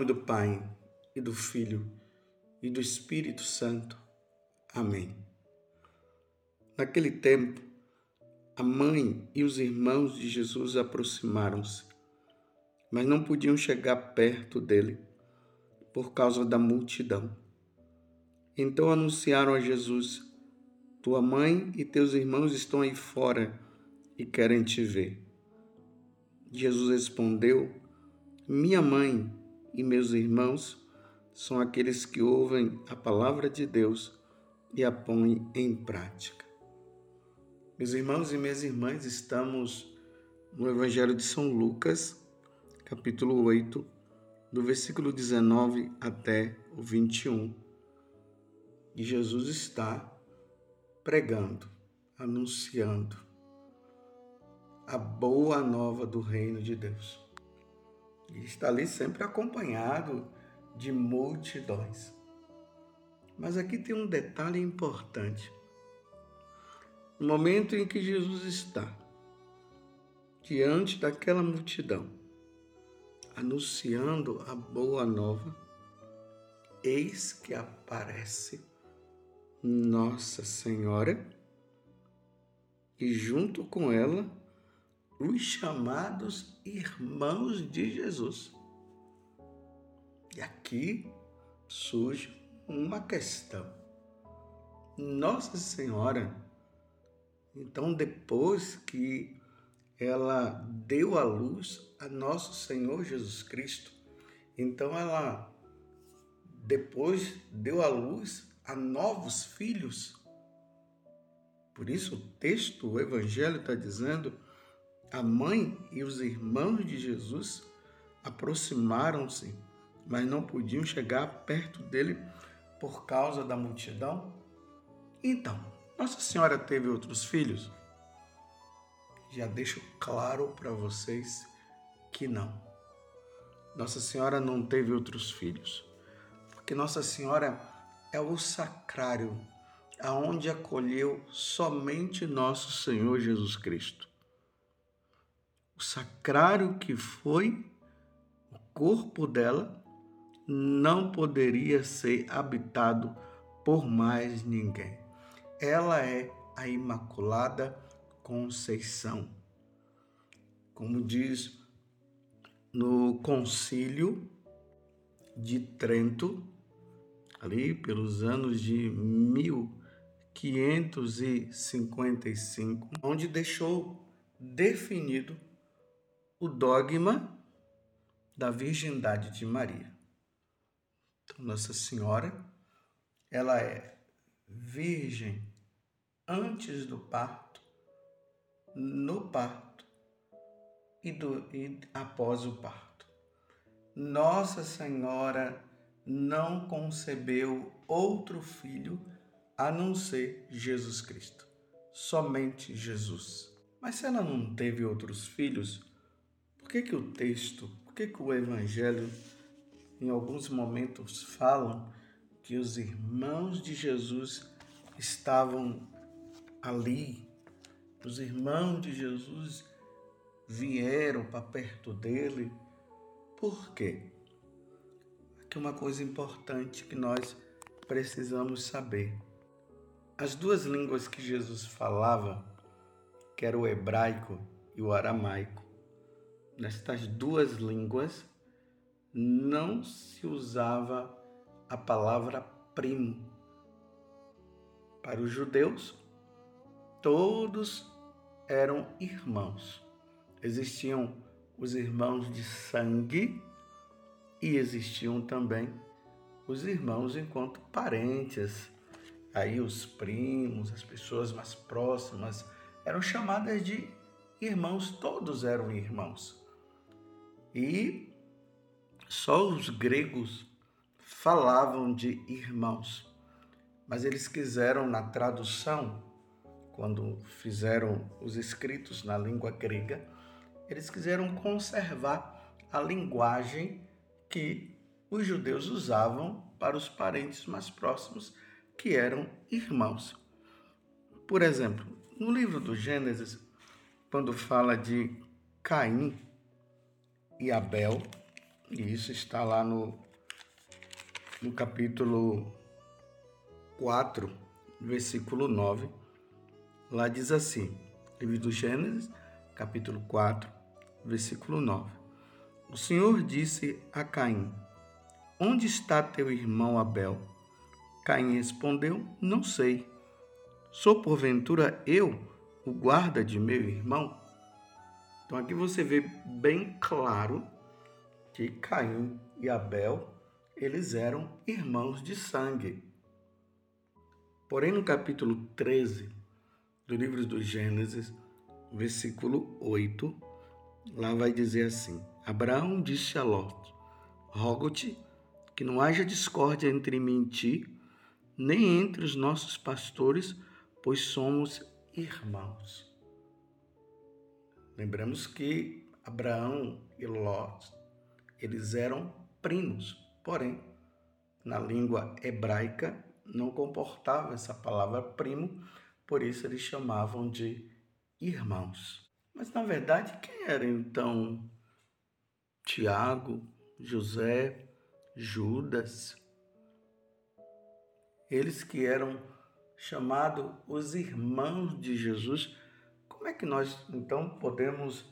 nome do Pai, e do Filho, e do Espírito Santo. Amém. Naquele tempo, a mãe e os irmãos de Jesus aproximaram-se, mas não podiam chegar perto dele por causa da multidão. Então anunciaram a Jesus: Tua mãe e teus irmãos estão aí fora e querem te ver. Jesus respondeu: Minha mãe e meus irmãos são aqueles que ouvem a palavra de Deus e a põem em prática. Meus irmãos e minhas irmãs, estamos no Evangelho de São Lucas, capítulo 8, do versículo 19 até o 21. E Jesus está pregando, anunciando a boa nova do reino de Deus. Está ali sempre acompanhado de multidões. Mas aqui tem um detalhe importante. No momento em que Jesus está diante daquela multidão, anunciando a boa nova, eis que aparece Nossa Senhora e junto com ela os chamados irmãos de Jesus. E aqui surge uma questão. Nossa Senhora, então depois que ela deu a luz a nosso Senhor Jesus Cristo, então ela depois deu a luz a novos filhos. Por isso o texto, o Evangelho está dizendo a mãe e os irmãos de Jesus aproximaram-se, mas não podiam chegar perto dele por causa da multidão. Então, Nossa Senhora teve outros filhos? Já deixo claro para vocês que não. Nossa Senhora não teve outros filhos, porque Nossa Senhora é o sacrário aonde acolheu somente nosso Senhor Jesus Cristo o sacrário que foi o corpo dela não poderia ser habitado por mais ninguém. Ela é a Imaculada Conceição. Como diz no Concílio de Trento, ali pelos anos de 1555, onde deixou definido o dogma da virgindade de Maria. Então, Nossa Senhora, ela é virgem antes do parto, no parto e, do, e após o parto. Nossa Senhora não concebeu outro filho a não ser Jesus Cristo, somente Jesus. Mas se ela não teve outros filhos, que, que o texto, por que, que o Evangelho, em alguns momentos, falam que os irmãos de Jesus estavam ali, os irmãos de Jesus vieram para perto dele. Por quê? Aqui uma coisa importante que nós precisamos saber. As duas línguas que Jesus falava, que era o hebraico e o aramaico, nestas duas línguas não se usava a palavra primo. Para os judeus, todos eram irmãos. Existiam os irmãos de sangue e existiam também os irmãos enquanto parentes. Aí os primos, as pessoas mais próximas eram chamadas de irmãos, todos eram irmãos. E só os gregos falavam de irmãos, mas eles quiseram, na tradução, quando fizeram os escritos na língua grega, eles quiseram conservar a linguagem que os judeus usavam para os parentes mais próximos, que eram irmãos. Por exemplo, no livro do Gênesis, quando fala de Caim, e Abel, E isso está lá no, no capítulo 4, versículo 9. Lá diz assim: livro do Gênesis, capítulo 4, versículo 9. O Senhor disse a Caim: Onde está teu irmão Abel? Caim respondeu: Não sei. Sou porventura eu o guarda de meu irmão? Então aqui você vê bem claro que Caim e Abel, eles eram irmãos de sangue. Porém, no capítulo 13 do livro do Gênesis, versículo 8, lá vai dizer assim: Abraão disse a Ló: Rogo-te que não haja discórdia entre mim e ti, nem entre os nossos pastores, pois somos irmãos. Lembramos que Abraão e Ló, eles eram primos, porém, na língua hebraica não comportava essa palavra primo, por isso eles chamavam de irmãos. Mas na verdade, quem eram então Tiago, José, Judas? Eles que eram chamados os irmãos de Jesus. Como é que nós então podemos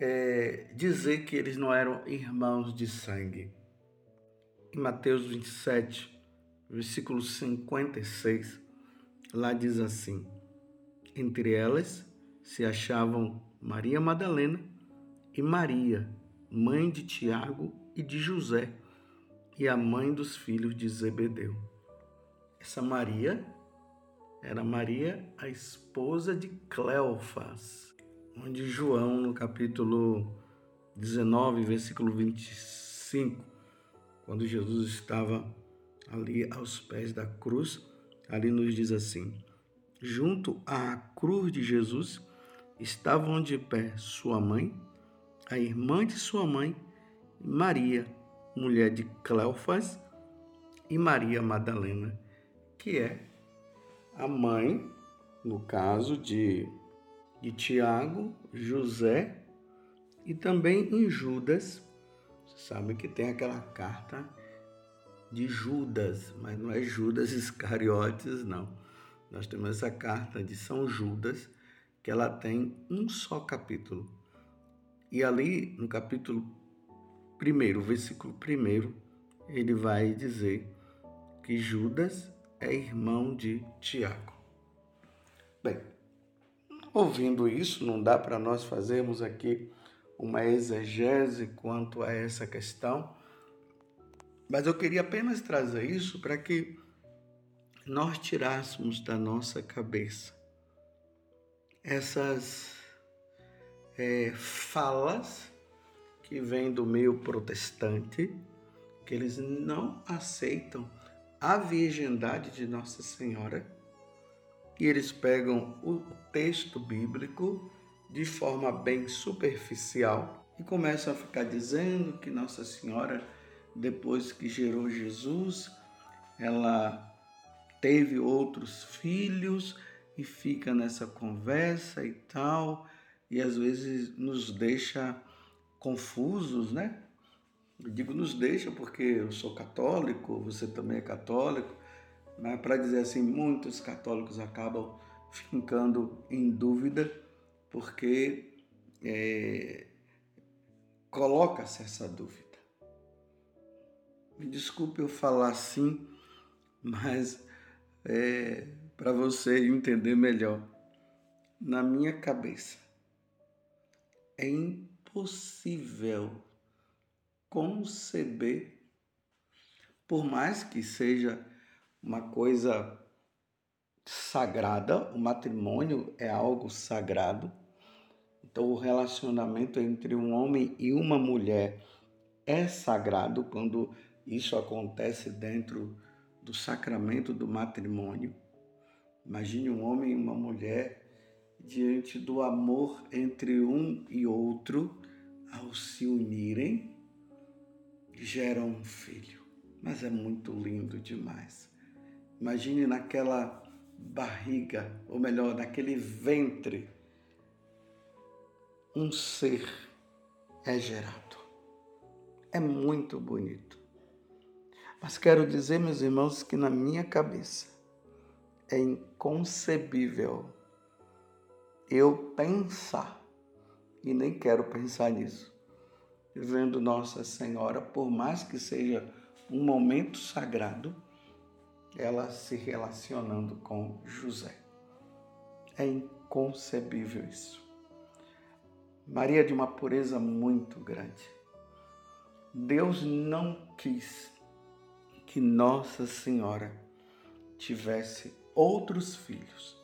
é, dizer que eles não eram irmãos de sangue? Em Mateus 27, versículo 56, lá diz assim: Entre elas se achavam Maria Madalena e Maria, mãe de Tiago e de José, e a mãe dos filhos de Zebedeu. Essa Maria era Maria, a esposa de Cleofas, onde João, no capítulo 19, versículo 25, quando Jesus estava ali aos pés da cruz, ali nos diz assim: junto à cruz de Jesus estavam de pé sua mãe, a irmã de sua mãe, Maria, mulher de Cleofas, e Maria Madalena, que é a mãe, no caso de, de Tiago, José e também em Judas. Você sabe que tem aquela carta de Judas, mas não é Judas Iscariotes, não. Nós temos essa carta de São Judas, que ela tem um só capítulo. E ali, no capítulo 1, versículo 1, ele vai dizer que Judas é irmão de Tiago. Bem, ouvindo isso, não dá para nós fazermos aqui uma exegese quanto a essa questão, mas eu queria apenas trazer isso para que nós tirássemos da nossa cabeça essas é, falas que vêm do meio protestante, que eles não aceitam a virgindade de Nossa Senhora e eles pegam o texto bíblico de forma bem superficial e começam a ficar dizendo que Nossa Senhora depois que gerou Jesus, ela teve outros filhos e fica nessa conversa e tal, e às vezes nos deixa confusos, né? Eu digo nos deixa porque eu sou católico, você também é católico, mas para dizer assim, muitos católicos acabam ficando em dúvida porque é, coloca-se essa dúvida. Me desculpe eu falar assim, mas é, para você entender melhor. Na minha cabeça, é impossível conceber, por mais que seja uma coisa sagrada, o matrimônio é algo sagrado. Então, o relacionamento entre um homem e uma mulher é sagrado quando isso acontece dentro do sacramento do matrimônio. Imagine um homem e uma mulher diante do amor entre um e outro, ao se unirem, geram um filho. Mas é muito lindo demais. Imagine naquela barriga, ou melhor, naquele ventre, um ser é gerado é muito bonito. Mas quero dizer, meus irmãos, que na minha cabeça é inconcebível eu pensar, e nem quero pensar nisso, vendo Nossa Senhora, por mais que seja um momento sagrado, ela se relacionando com José. É inconcebível isso. Maria é de uma pureza muito grande. Deus não quis que Nossa Senhora tivesse outros filhos,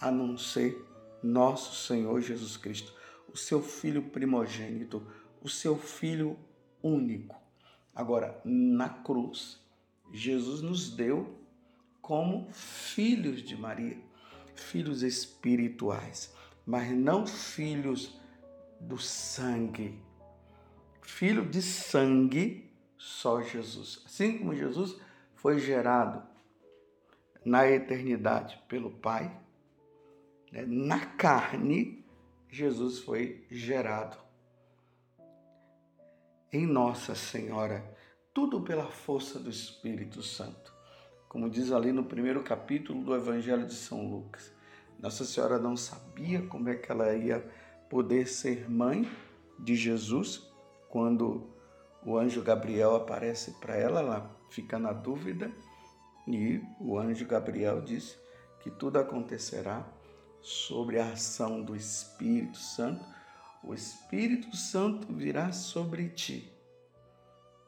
a não ser nosso Senhor Jesus Cristo, o seu filho primogênito, o seu filho único. Agora, na cruz, Jesus nos deu como filhos de Maria, filhos espirituais, mas não filhos do sangue. Filho de sangue só Jesus. Assim como Jesus foi gerado na eternidade pelo Pai, né? na carne, Jesus foi gerado em Nossa Senhora, tudo pela força do Espírito Santo. Como diz ali no primeiro capítulo do Evangelho de São Lucas, Nossa Senhora não sabia como é que ela ia poder ser mãe de Jesus quando o anjo Gabriel aparece para ela, ela fica na dúvida e o anjo Gabriel diz que tudo acontecerá sobre a ação do Espírito Santo. O Espírito Santo virá sobre ti.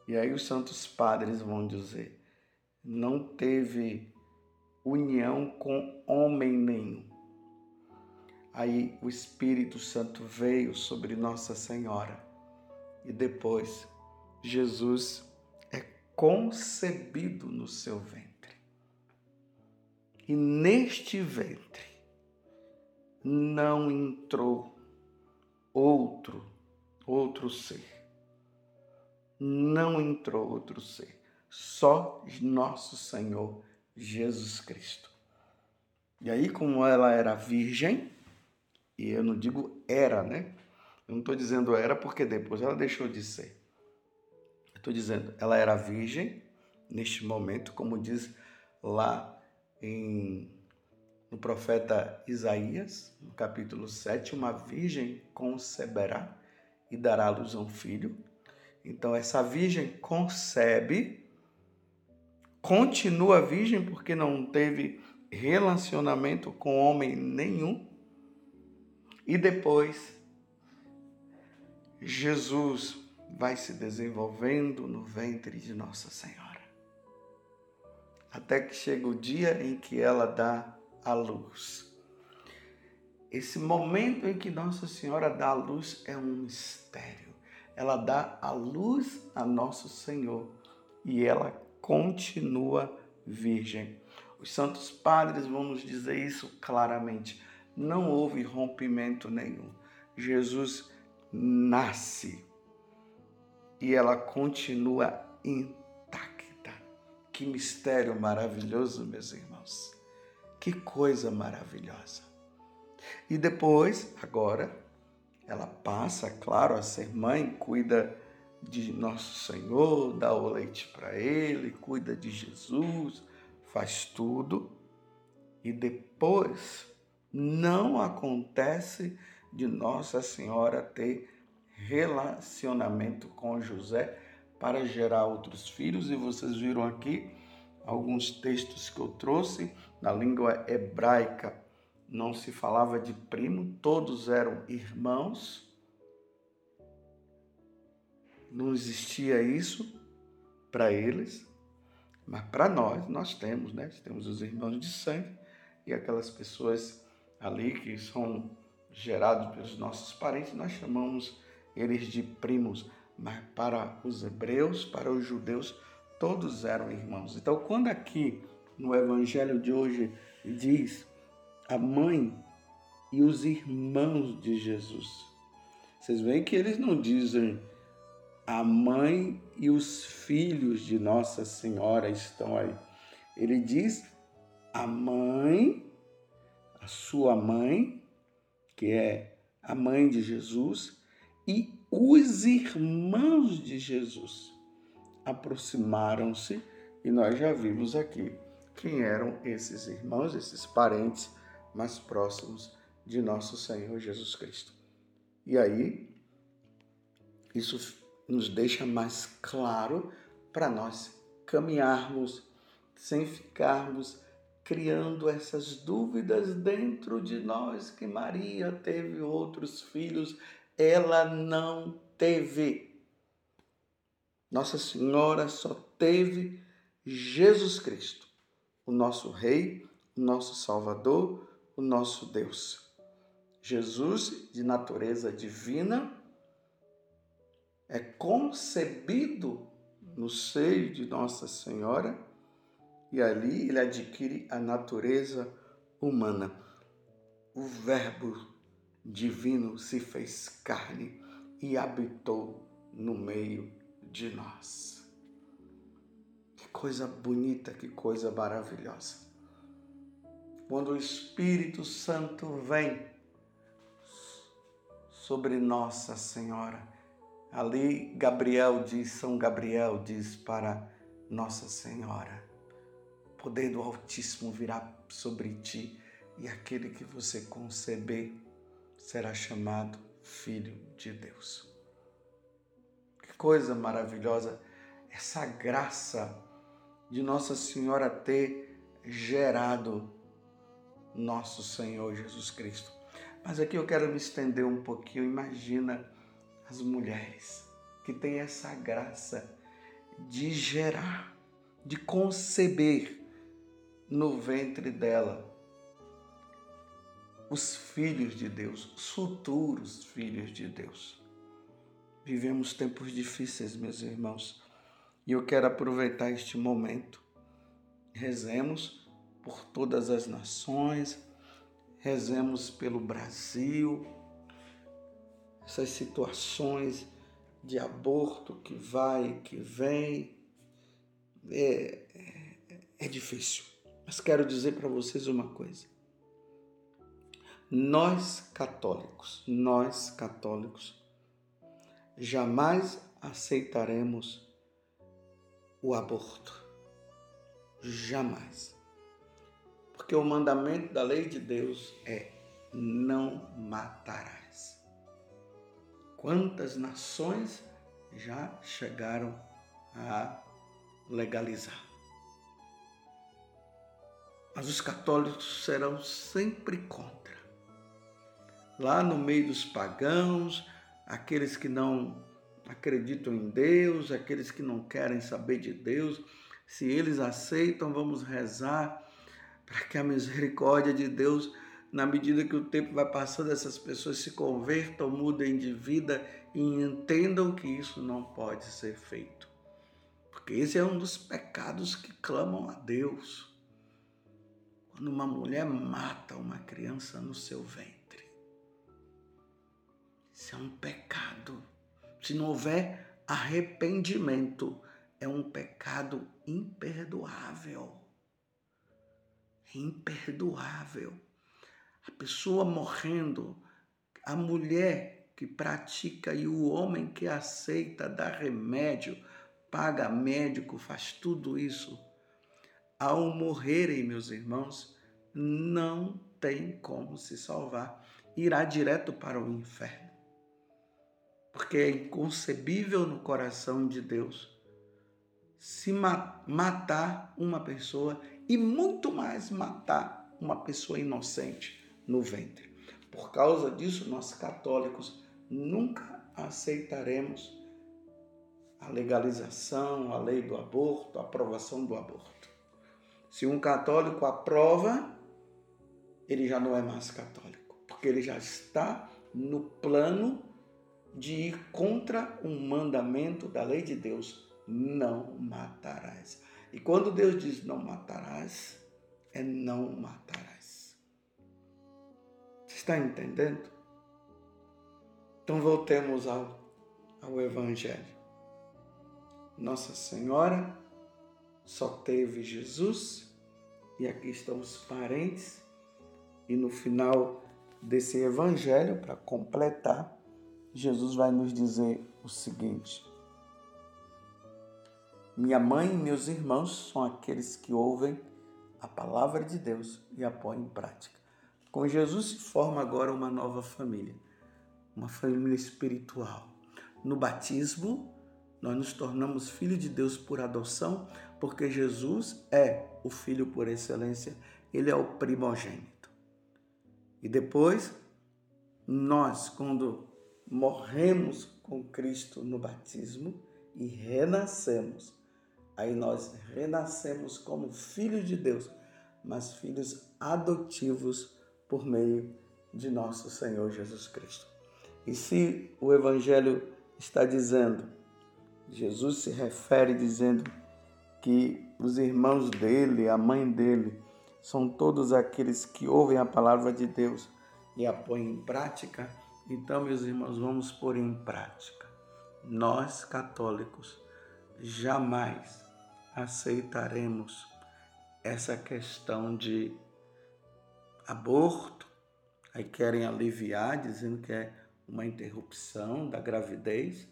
E aí os santos padres vão dizer: não teve união com homem nenhum. Aí o Espírito Santo veio sobre Nossa Senhora e depois Jesus é concebido no seu ventre. E neste ventre não entrou outro, outro ser. Não entrou outro ser. Só nosso Senhor Jesus Cristo. E aí, como ela era virgem, e eu não digo era, né? Eu não estou dizendo era porque depois ela deixou de ser. Estou dizendo, ela era virgem neste momento, como diz lá em, no profeta Isaías, no capítulo 7, uma virgem conceberá e dará à luz a um filho. Então, essa virgem concebe, continua virgem porque não teve relacionamento com homem nenhum, e depois Jesus vai se desenvolvendo no ventre de Nossa Senhora. Até que chega o dia em que ela dá a luz. Esse momento em que Nossa Senhora dá a luz é um mistério. Ela dá a luz a nosso Senhor e ela continua virgem. Os santos padres vão nos dizer isso claramente. Não houve rompimento nenhum. Jesus nasce e ela continua intacta. Que mistério maravilhoso, meus irmãos. Que coisa maravilhosa. E depois, agora, ela passa, claro, a ser mãe, cuida de nosso Senhor, dá o leite para ele, cuida de Jesus, faz tudo. E depois não acontece de Nossa Senhora ter relacionamento com José para gerar outros filhos. E vocês viram aqui alguns textos que eu trouxe na língua hebraica. Não se falava de primo, todos eram irmãos. Não existia isso para eles, mas para nós, nós temos, né? Temos os irmãos de sangue e aquelas pessoas ali que são gerados pelos nossos parentes, nós chamamos eles de primos, mas para os hebreus, para os judeus, todos eram irmãos. Então, quando aqui no evangelho de hoje diz a mãe e os irmãos de Jesus, vocês veem que eles não dizem a mãe e os filhos de Nossa Senhora estão aí. Ele diz a mãe, a sua mãe, que é a mãe de Jesus, e os irmãos de Jesus. Aproximaram-se e nós já vimos aqui quem eram esses irmãos, esses parentes mais próximos de nosso Senhor Jesus Cristo. E aí, isso nos deixa mais claro para nós caminharmos sem ficarmos criando essas dúvidas dentro de nós que Maria teve outros filhos, ela não teve. Nossa Senhora só teve Jesus Cristo, o nosso Rei, o nosso Salvador, o nosso Deus. Jesus, de natureza divina, é concebido no seio de Nossa Senhora e ali ele adquire a natureza humana. O Verbo divino se fez carne e habitou no meio de nós. Coisa bonita, que coisa maravilhosa. Quando o Espírito Santo vem sobre Nossa Senhora, ali Gabriel diz, São Gabriel diz para Nossa Senhora: poder do Altíssimo virá sobre ti, e aquele que você conceber será chamado Filho de Deus. Que coisa maravilhosa essa graça de Nossa Senhora ter gerado nosso Senhor Jesus Cristo. Mas aqui eu quero me estender um pouquinho. Imagina as mulheres que têm essa graça de gerar, de conceber no ventre dela os filhos de Deus, os futuros filhos de Deus. Vivemos tempos difíceis, meus irmãos, e eu quero aproveitar este momento. Rezemos por todas as nações, rezemos pelo Brasil, essas situações de aborto que vai e que vem, é, é, é difícil. Mas quero dizer para vocês uma coisa. Nós católicos, nós católicos, jamais aceitaremos o aborto. Jamais. Porque o mandamento da lei de Deus é: não matarás. Quantas nações já chegaram a legalizar? mas os católicos serão sempre contra. Lá no meio dos pagãos, aqueles que não acreditam em Deus, aqueles que não querem saber de Deus, se eles aceitam, vamos rezar para que a misericórdia de Deus, na medida que o tempo vai passando, essas pessoas se convertam, mudem de vida e entendam que isso não pode ser feito. Porque esse é um dos pecados que clamam a Deus quando uma mulher mata uma criança no seu ventre. Isso é um pecado. Se não houver arrependimento, é um pecado imperdoável. É imperdoável. A pessoa morrendo, a mulher que pratica e o homem que aceita dar remédio, paga médico, faz tudo isso ao morrerem, meus irmãos, não tem como se salvar. Irá direto para o inferno. Porque é inconcebível no coração de Deus se matar uma pessoa e muito mais matar uma pessoa inocente no ventre. Por causa disso, nós católicos nunca aceitaremos a legalização, a lei do aborto, a aprovação do aborto. Se um católico aprova, ele já não é mais católico, porque ele já está no plano de ir contra um mandamento da lei de Deus: não matarás. E quando Deus diz não matarás, é não matarás. Você está entendendo? Então voltemos ao, ao Evangelho. Nossa Senhora só teve Jesus, e aqui estão os parentes, e no final desse evangelho, para completar, Jesus vai nos dizer o seguinte: Minha mãe e meus irmãos são aqueles que ouvem a palavra de Deus e a põem em prática. Com Jesus se forma agora uma nova família, uma família espiritual. No batismo, nós nos tornamos filhos de Deus por adoção, porque Jesus é o filho por excelência, ele é o primogênito. E depois, nós, quando morremos com Cristo no batismo e renascemos, aí nós renascemos como filhos de Deus, mas filhos adotivos por meio de nosso Senhor Jesus Cristo. E se o Evangelho está dizendo, Jesus se refere dizendo que os irmãos dele, a mãe dele, são todos aqueles que ouvem a palavra de Deus e a põem em prática, então, meus irmãos, vamos pôr em prática. Nós, católicos, jamais aceitaremos essa questão de aborto, aí querem aliviar, dizendo que é uma interrupção da gravidez.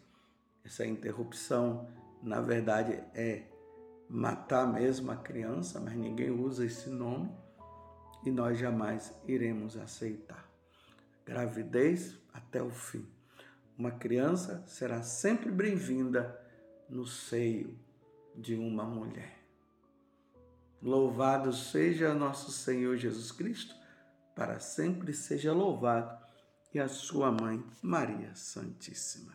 Essa interrupção, na verdade, é matar mesmo a criança, mas ninguém usa esse nome e nós jamais iremos aceitar. Gravidez até o fim. Uma criança será sempre bem-vinda no seio de uma mulher. Louvado seja nosso Senhor Jesus Cristo para sempre seja louvado, e a sua mãe, Maria Santíssima.